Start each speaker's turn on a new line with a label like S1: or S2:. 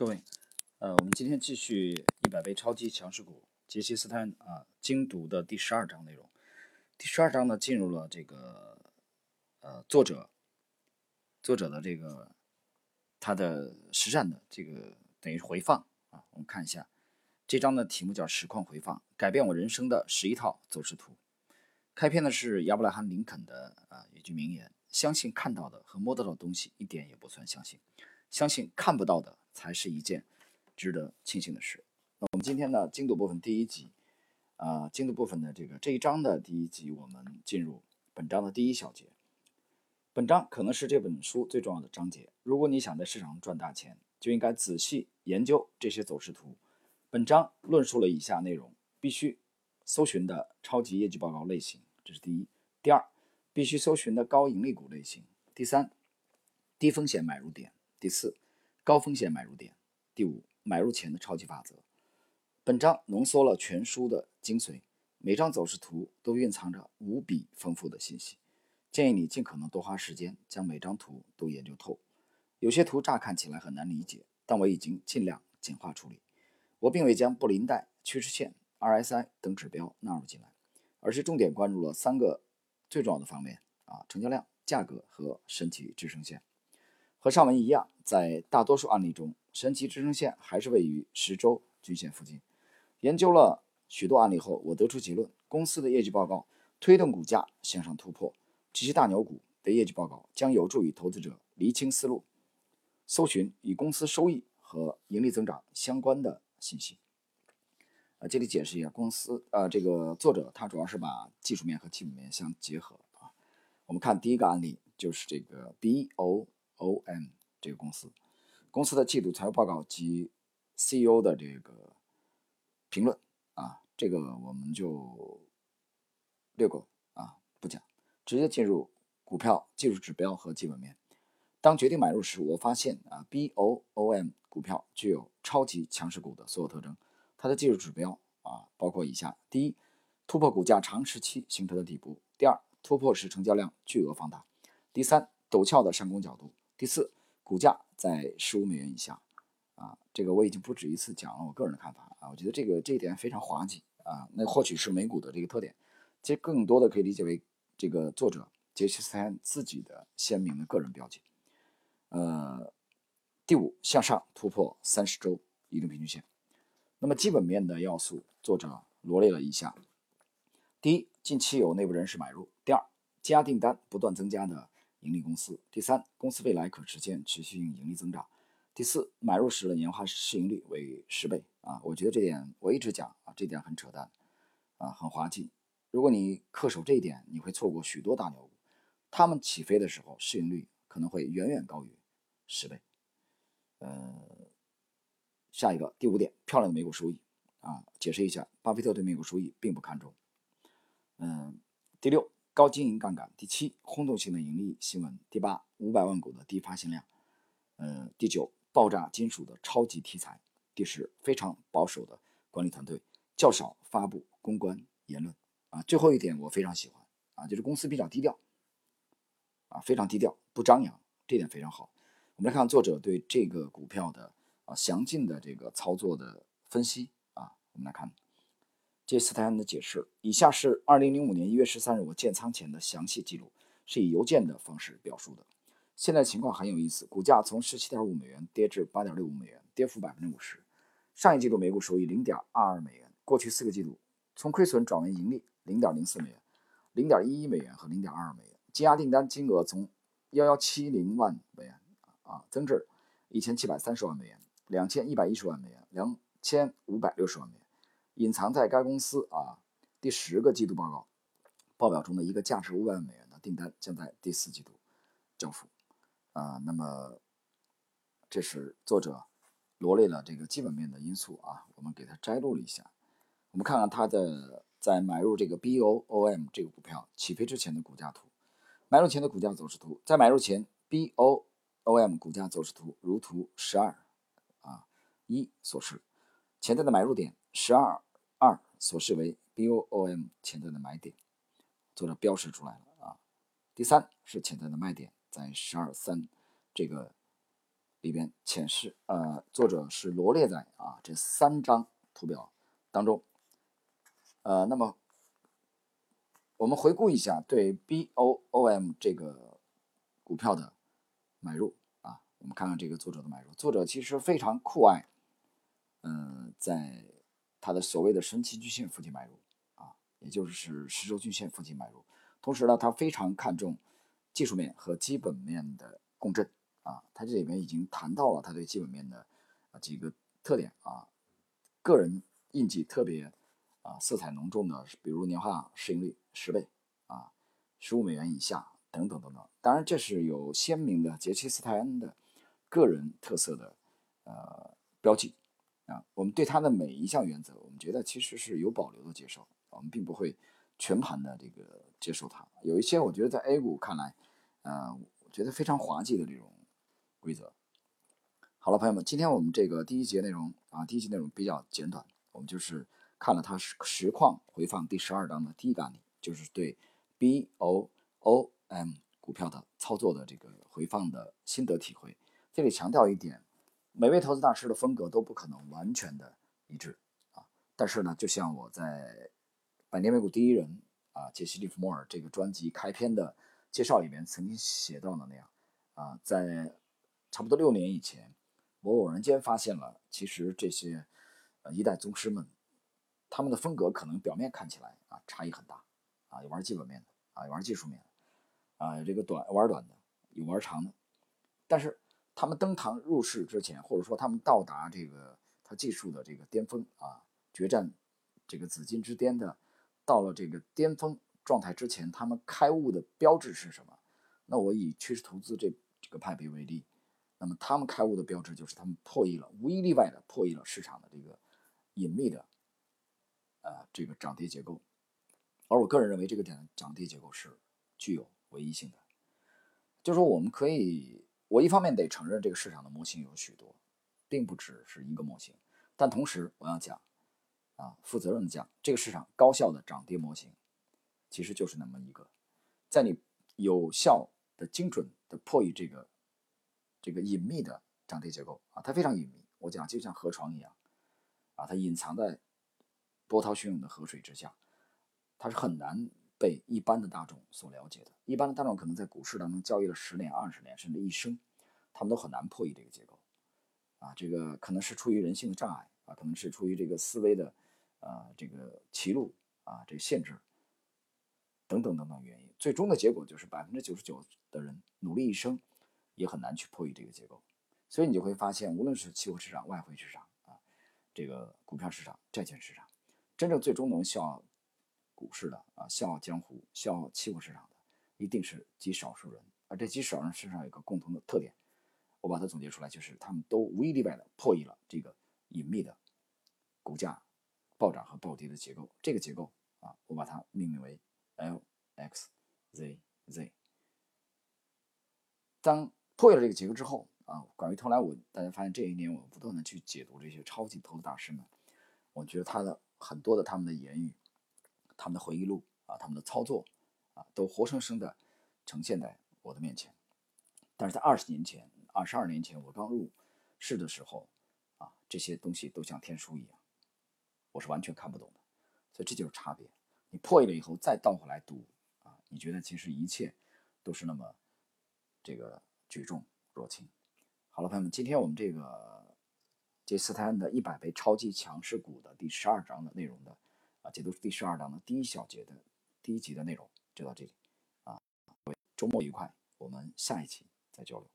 S1: 各位，呃，我们今天继续一百倍超级强势股杰西斯坦啊精读的第十二章内容。第十二章呢，进入了这个呃作者作者的这个他的实战的这个等于回放啊。我们看一下这章的题目叫“实况回放：改变我人生的十一套走势图”。开篇的是亚伯拉罕林肯的啊一句名言：“相信看到的和摸得到的东西一点也不算相信，相信看不到的。”才是一件值得庆幸的事。那我们今天呢，精读部分第一集，啊，精读部分的这个这一章的第一集，我们进入本章的第一小节。本章可能是这本书最重要的章节。如果你想在市场上赚大钱，就应该仔细研究这些走势图。本章论述了以下内容：必须搜寻的超级业绩报告类型，这是第一；第二，必须搜寻的高盈利股类型；第三，低风险买入点；第四。高风险买入点。第五，买入前的超级法则。本章浓缩了全书的精髓，每张走势图都蕴藏着无比丰富的信息。建议你尽可能多花时间将每张图都研究透。有些图乍看起来很难理解，但我已经尽量简化处理。我并未将布林带、趋势线、RSI 等指标纳入进来，而是重点关注了三个最重要的方面：啊，成交量、价格和神奇支撑线。和上文一样，在大多数案例中，神奇支撑线还是位于十周均线附近。研究了许多案例后，我得出结论：公司的业绩报告推动股价向上突破，这些大牛股的业绩报告将有助于投资者厘清思路，搜寻与公司收益和盈利增长相关的信息。啊，这里解释一下，公司呃，这个作者他主要是把技术面和基本面相结合啊。我们看第一个案例，就是这个 BO。O.M. 这个公司，公司的季度财务报告及 CEO 的这个评论啊，这个我们就略过啊，不讲，直接进入股票技术指标和基本面。当决定买入时，我发现啊，B.O.O.M. 股票具有超级强势股的所有特征。它的技术指标啊，包括以下：第一，突破股价长时期形成的底部；第二，突破时成交量巨额放大；第三，陡峭的上攻角度。第四，股价在十五美元以下，啊，这个我已经不止一次讲了我个人的看法啊，我觉得这个这一点非常滑稽啊，那或许是美股的这个特点，其实更多的可以理解为这个作者杰西斯坦自己的鲜明的个人标记。呃，第五，向上突破三十周移动平均线。那么基本面的要素，作者罗列了一下：第一，近期有内部人士买入；第二，积压订单不断增加的。盈利公司，第三，公司未来可实现持续性盈利增长。第四，买入时的年化市盈率为十倍啊！我觉得这点我一直讲啊，这点很扯淡啊，很滑稽。如果你恪守这一点，你会错过许多大牛股，他们起飞的时候市盈率可能会远远高于十倍。呃，下一个第五点，漂亮的美股收益啊，解释一下，巴菲特对美股收益并不看重。嗯，第六。高经营杠杆，第七，轰动性的盈利新闻，第八，五百万股的低发行量，呃，第九，爆炸金属的超级题材，第十，非常保守的管理团队，较少发布公关言论，啊，最后一点我非常喜欢，啊，就是公司比较低调，啊，非常低调，不张扬，这点非常好。我们来看作者对这个股票的啊详尽的这个操作的分析，啊，我们来看。杰斯泰恩的解释：以下是二零零五年一月十三日我建仓前的详细记录，是以邮件的方式表述的。现在情况很有意思，股价从十七点五美元跌至八点六五美元，跌幅百分之五十。上一季度每股收益零点二二美元，过去四个季度从亏损转为盈利零点零四美元、零点一一美元和零点二二美元。积压订单金额从幺幺七零万美元啊增至一千七百三十万美元、两千一百一十万美元、两千五百六十万美元。隐藏在该公司啊第十个季度报告报表中的一个价值五百万美元的订单将在第四季度交付啊。那么这是作者罗列了这个基本面的因素啊，我们给它摘录了一下。我们看看它的在买入这个 BOOM 这个股票起飞之前的股价图，买入前的股价走势图，在买入前 BOOM 股价走势图如图十二啊一所示，潜在的买入点十二。二所示为 BOOM 潜在的买点，作者标示出来了啊。第三是潜在的卖点，在十二三这个里边显示，呃，作者是罗列在啊这三张图表当中。呃，那么我们回顾一下对 BOOM 这个股票的买入啊，我们看看这个作者的买入。作者其实非常酷爱，嗯，在他的所谓的神奇均线附近买入啊，也就是十周均线附近买入。同时呢，他非常看重技术面和基本面的共振啊。他这里面已经谈到了他对基本面的几个特点啊，个人印记特别。啊，色彩浓重的，比如年化市盈率十倍啊，十五美元以下等等等等。当然，这是有鲜明的杰西·斯泰恩的个人特色的呃标记啊。我们对它的每一项原则，我们觉得其实是有保留的接受，我们并不会全盘的这个接受它。有一些我觉得在 A 股看来，呃，我觉得非常滑稽的这种规则。好了，朋友们，今天我们这个第一节内容啊，第一节内容比较简短，我们就是。看了它实实况回放第十二章的第一个案例，就是对 BOOM 股票的操作的这个回放的心得体会。这里强调一点，每位投资大师的风格都不可能完全的一致啊。但是呢，就像我在《百年美股第一人》啊杰西·利弗莫尔这个专辑开篇的介绍里面曾经写到的那样啊，在差不多六年以前，我偶然间发现了，其实这些呃一代宗师们。他们的风格可能表面看起来啊差异很大，啊有玩基本面的，啊有玩技术面的，啊有这个短玩短的，有玩长的，但是他们登堂入室之前，或者说他们到达这个他技术的这个巅峰啊，决战这个紫金之巅的，到了这个巅峰状态之前，他们开悟的标志是什么？那我以趋势投资这这个派别为例，那么他们开悟的标志就是他们破译了，无一例外的破译了市场的这个隐秘的。呃，这个涨跌结构，而我个人认为这个点涨跌结构是具有唯一性的，就是说我们可以，我一方面得承认这个市场的模型有许多，并不只是一个模型，但同时我要讲，啊，负责任的讲，这个市场高效的涨跌模型其实就是那么一个，在你有效的、精准的破译这个这个隐秘的涨跌结构啊，它非常隐秘，我讲就像河床一样，啊，它隐藏在。波涛汹涌的河水之下，它是很难被一般的大众所了解的。一般的大众可能在股市当中交易了十年、二十年，甚至一生，他们都很难破译这个结构。啊，这个可能是出于人性的障碍啊，可能是出于这个思维的，呃，这个歧路啊，这个限制等等等等原因。最终的结果就是百分之九十九的人努力一生，也很难去破译这个结构。所以你就会发现，无论是期货市场、外汇市场啊，这个股票市场、债券市场。真正最终能效股市的啊，笑傲江湖、笑傲期货市场的，一定是极少数人。而这极少数人身上有一个共同的特点，我把它总结出来，就是他们都无一例外的破译了这个隐秘的股价暴涨和暴跌的结构。这个结构啊，我把它命名为 LXZZ。当破译了这个结构之后啊，关于后来我大家发现这一年我不断的去解读这些超级投资大师们，我觉得他的。很多的他们的言语、他们的回忆录啊、他们的操作啊，都活生生的呈现在我的面前。但是在二十年前、二十二年前，我刚入市的时候啊，这些东西都像天书一样，我是完全看不懂的。所以这就是差别。你破译了以后，再倒回来读啊，你觉得其实一切都是那么这个举重若轻。好了，朋友们，今天我们这个。杰斯坦的一百倍超级强势股的第十二章的内容的啊，解读第十二章的第一小节的第一集的内容就到这里啊，各位周末愉快，我们下一期再交流。